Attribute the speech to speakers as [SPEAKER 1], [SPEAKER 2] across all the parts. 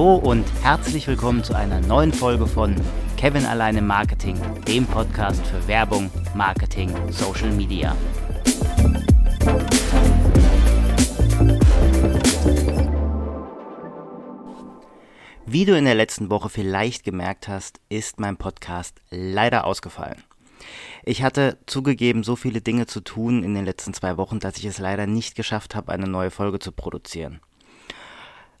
[SPEAKER 1] Hallo und herzlich willkommen zu einer neuen Folge von Kevin alleine Marketing, dem Podcast für Werbung, Marketing, Social Media. Wie du in der letzten Woche vielleicht gemerkt hast, ist mein Podcast leider ausgefallen. Ich hatte zugegeben so viele Dinge zu tun in den letzten zwei Wochen, dass ich es leider nicht geschafft habe, eine neue Folge zu produzieren.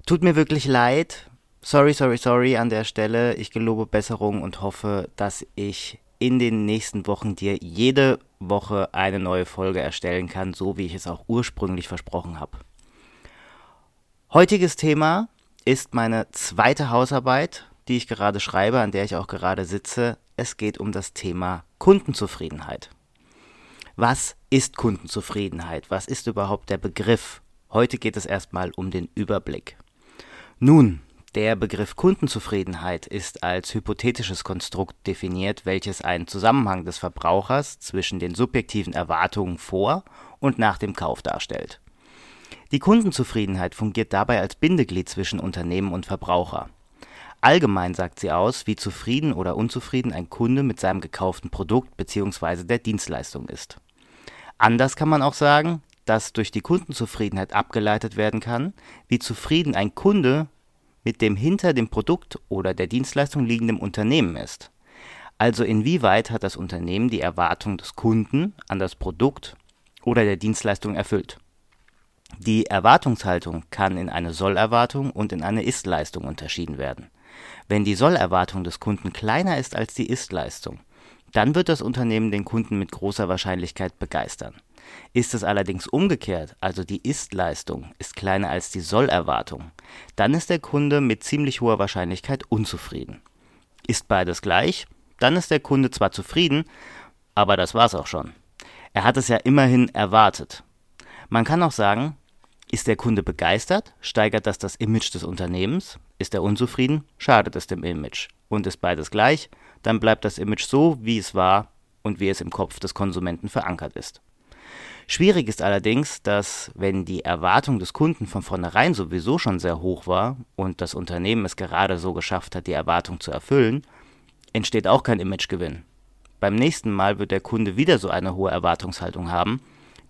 [SPEAKER 1] Tut mir wirklich leid. Sorry, sorry, sorry an der Stelle. Ich gelobe Besserung und hoffe, dass ich in den nächsten Wochen dir jede Woche eine neue Folge erstellen kann, so wie ich es auch ursprünglich versprochen habe. Heutiges Thema ist meine zweite Hausarbeit, die ich gerade schreibe, an der ich auch gerade sitze. Es geht um das Thema Kundenzufriedenheit. Was ist Kundenzufriedenheit? Was ist überhaupt der Begriff? Heute geht es erstmal um den Überblick. Nun, der Begriff Kundenzufriedenheit ist als hypothetisches Konstrukt definiert, welches einen Zusammenhang des Verbrauchers zwischen den subjektiven Erwartungen vor und nach dem Kauf darstellt. Die Kundenzufriedenheit fungiert dabei als Bindeglied zwischen Unternehmen und Verbraucher. Allgemein sagt sie aus, wie zufrieden oder unzufrieden ein Kunde mit seinem gekauften Produkt bzw. der Dienstleistung ist. Anders kann man auch sagen, das durch die Kundenzufriedenheit abgeleitet werden kann, wie zufrieden ein Kunde mit dem hinter dem Produkt oder der Dienstleistung liegenden Unternehmen ist. Also inwieweit hat das Unternehmen die Erwartung des Kunden an das Produkt oder der Dienstleistung erfüllt. Die Erwartungshaltung kann in eine Sollerwartung und in eine Ist-Leistung unterschieden werden. Wenn die Sollerwartung des Kunden kleiner ist als die Ist-Leistung, dann wird das Unternehmen den Kunden mit großer Wahrscheinlichkeit begeistern. Ist es allerdings umgekehrt, also die Ist-Leistung ist kleiner als die Soll-Erwartung, dann ist der Kunde mit ziemlich hoher Wahrscheinlichkeit unzufrieden. Ist beides gleich, dann ist der Kunde zwar zufrieden, aber das war's auch schon. Er hat es ja immerhin erwartet. Man kann auch sagen, ist der Kunde begeistert, steigert das das Image des Unternehmens, ist er unzufrieden, schadet es dem Image. Und ist beides gleich, dann bleibt das Image so, wie es war und wie es im Kopf des Konsumenten verankert ist. Schwierig ist allerdings, dass wenn die Erwartung des Kunden von vornherein sowieso schon sehr hoch war und das Unternehmen es gerade so geschafft hat, die Erwartung zu erfüllen, entsteht auch kein Imagegewinn. Beim nächsten Mal wird der Kunde wieder so eine hohe Erwartungshaltung haben,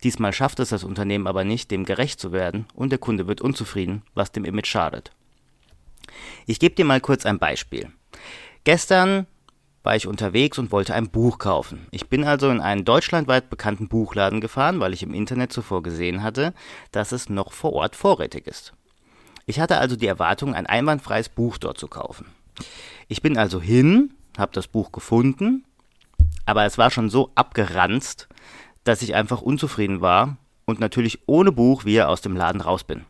[SPEAKER 1] diesmal schafft es das Unternehmen aber nicht, dem gerecht zu werden und der Kunde wird unzufrieden, was dem Image schadet. Ich gebe dir mal kurz ein Beispiel. Gestern war ich unterwegs und wollte ein Buch kaufen. Ich bin also in einen deutschlandweit bekannten Buchladen gefahren, weil ich im Internet zuvor gesehen hatte, dass es noch vor Ort vorrätig ist. Ich hatte also die Erwartung, ein einwandfreies Buch dort zu kaufen. Ich bin also hin, habe das Buch gefunden, aber es war schon so abgeranzt, dass ich einfach unzufrieden war und natürlich ohne Buch wieder aus dem Laden raus bin.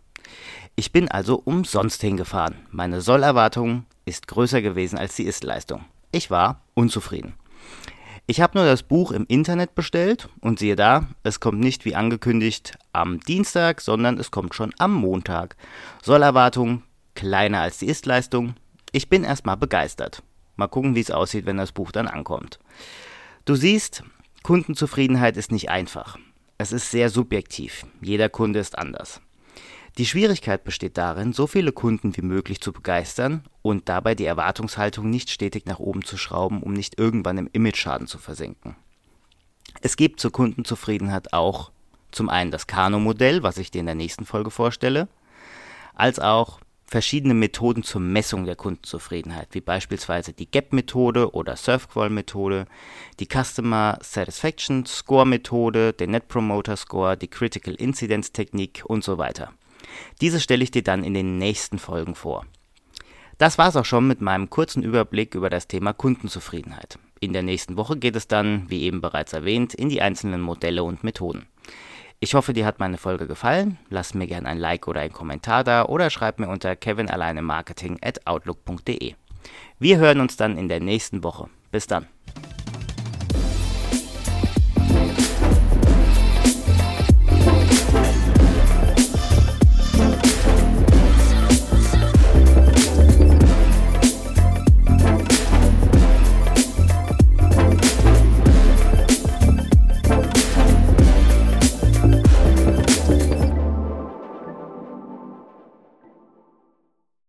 [SPEAKER 1] Ich bin also umsonst hingefahren. Meine Sollerwartung ist größer gewesen als die Ist-Leistung. Ich war unzufrieden. Ich habe nur das Buch im Internet bestellt und siehe da, es kommt nicht wie angekündigt am Dienstag, sondern es kommt schon am Montag. Sollerwartung kleiner als die Istleistung. Ich bin erstmal begeistert. Mal gucken, wie es aussieht, wenn das Buch dann ankommt. Du siehst, Kundenzufriedenheit ist nicht einfach. Es ist sehr subjektiv. Jeder Kunde ist anders. Die Schwierigkeit besteht darin, so viele Kunden wie möglich zu begeistern und dabei die Erwartungshaltung nicht stetig nach oben zu schrauben, um nicht irgendwann im Image-Schaden zu versinken. Es gibt zur Kundenzufriedenheit auch zum einen das Kano-Modell, was ich dir in der nächsten Folge vorstelle, als auch verschiedene Methoden zur Messung der Kundenzufriedenheit, wie beispielsweise die GAP-Methode oder SurfQual-Methode, die Customer Satisfaction Score-Methode, den Net Promoter Score, die Critical Incidence Technik und so weiter. Diese stelle ich dir dann in den nächsten Folgen vor. Das war's auch schon mit meinem kurzen Überblick über das Thema Kundenzufriedenheit. In der nächsten Woche geht es dann, wie eben bereits erwähnt, in die einzelnen Modelle und Methoden. Ich hoffe, dir hat meine Folge gefallen. Lass mir gerne ein Like oder einen Kommentar da oder schreib mir unter kevinalleinemarketing at outlook.de. Wir hören uns dann in der nächsten Woche. Bis dann.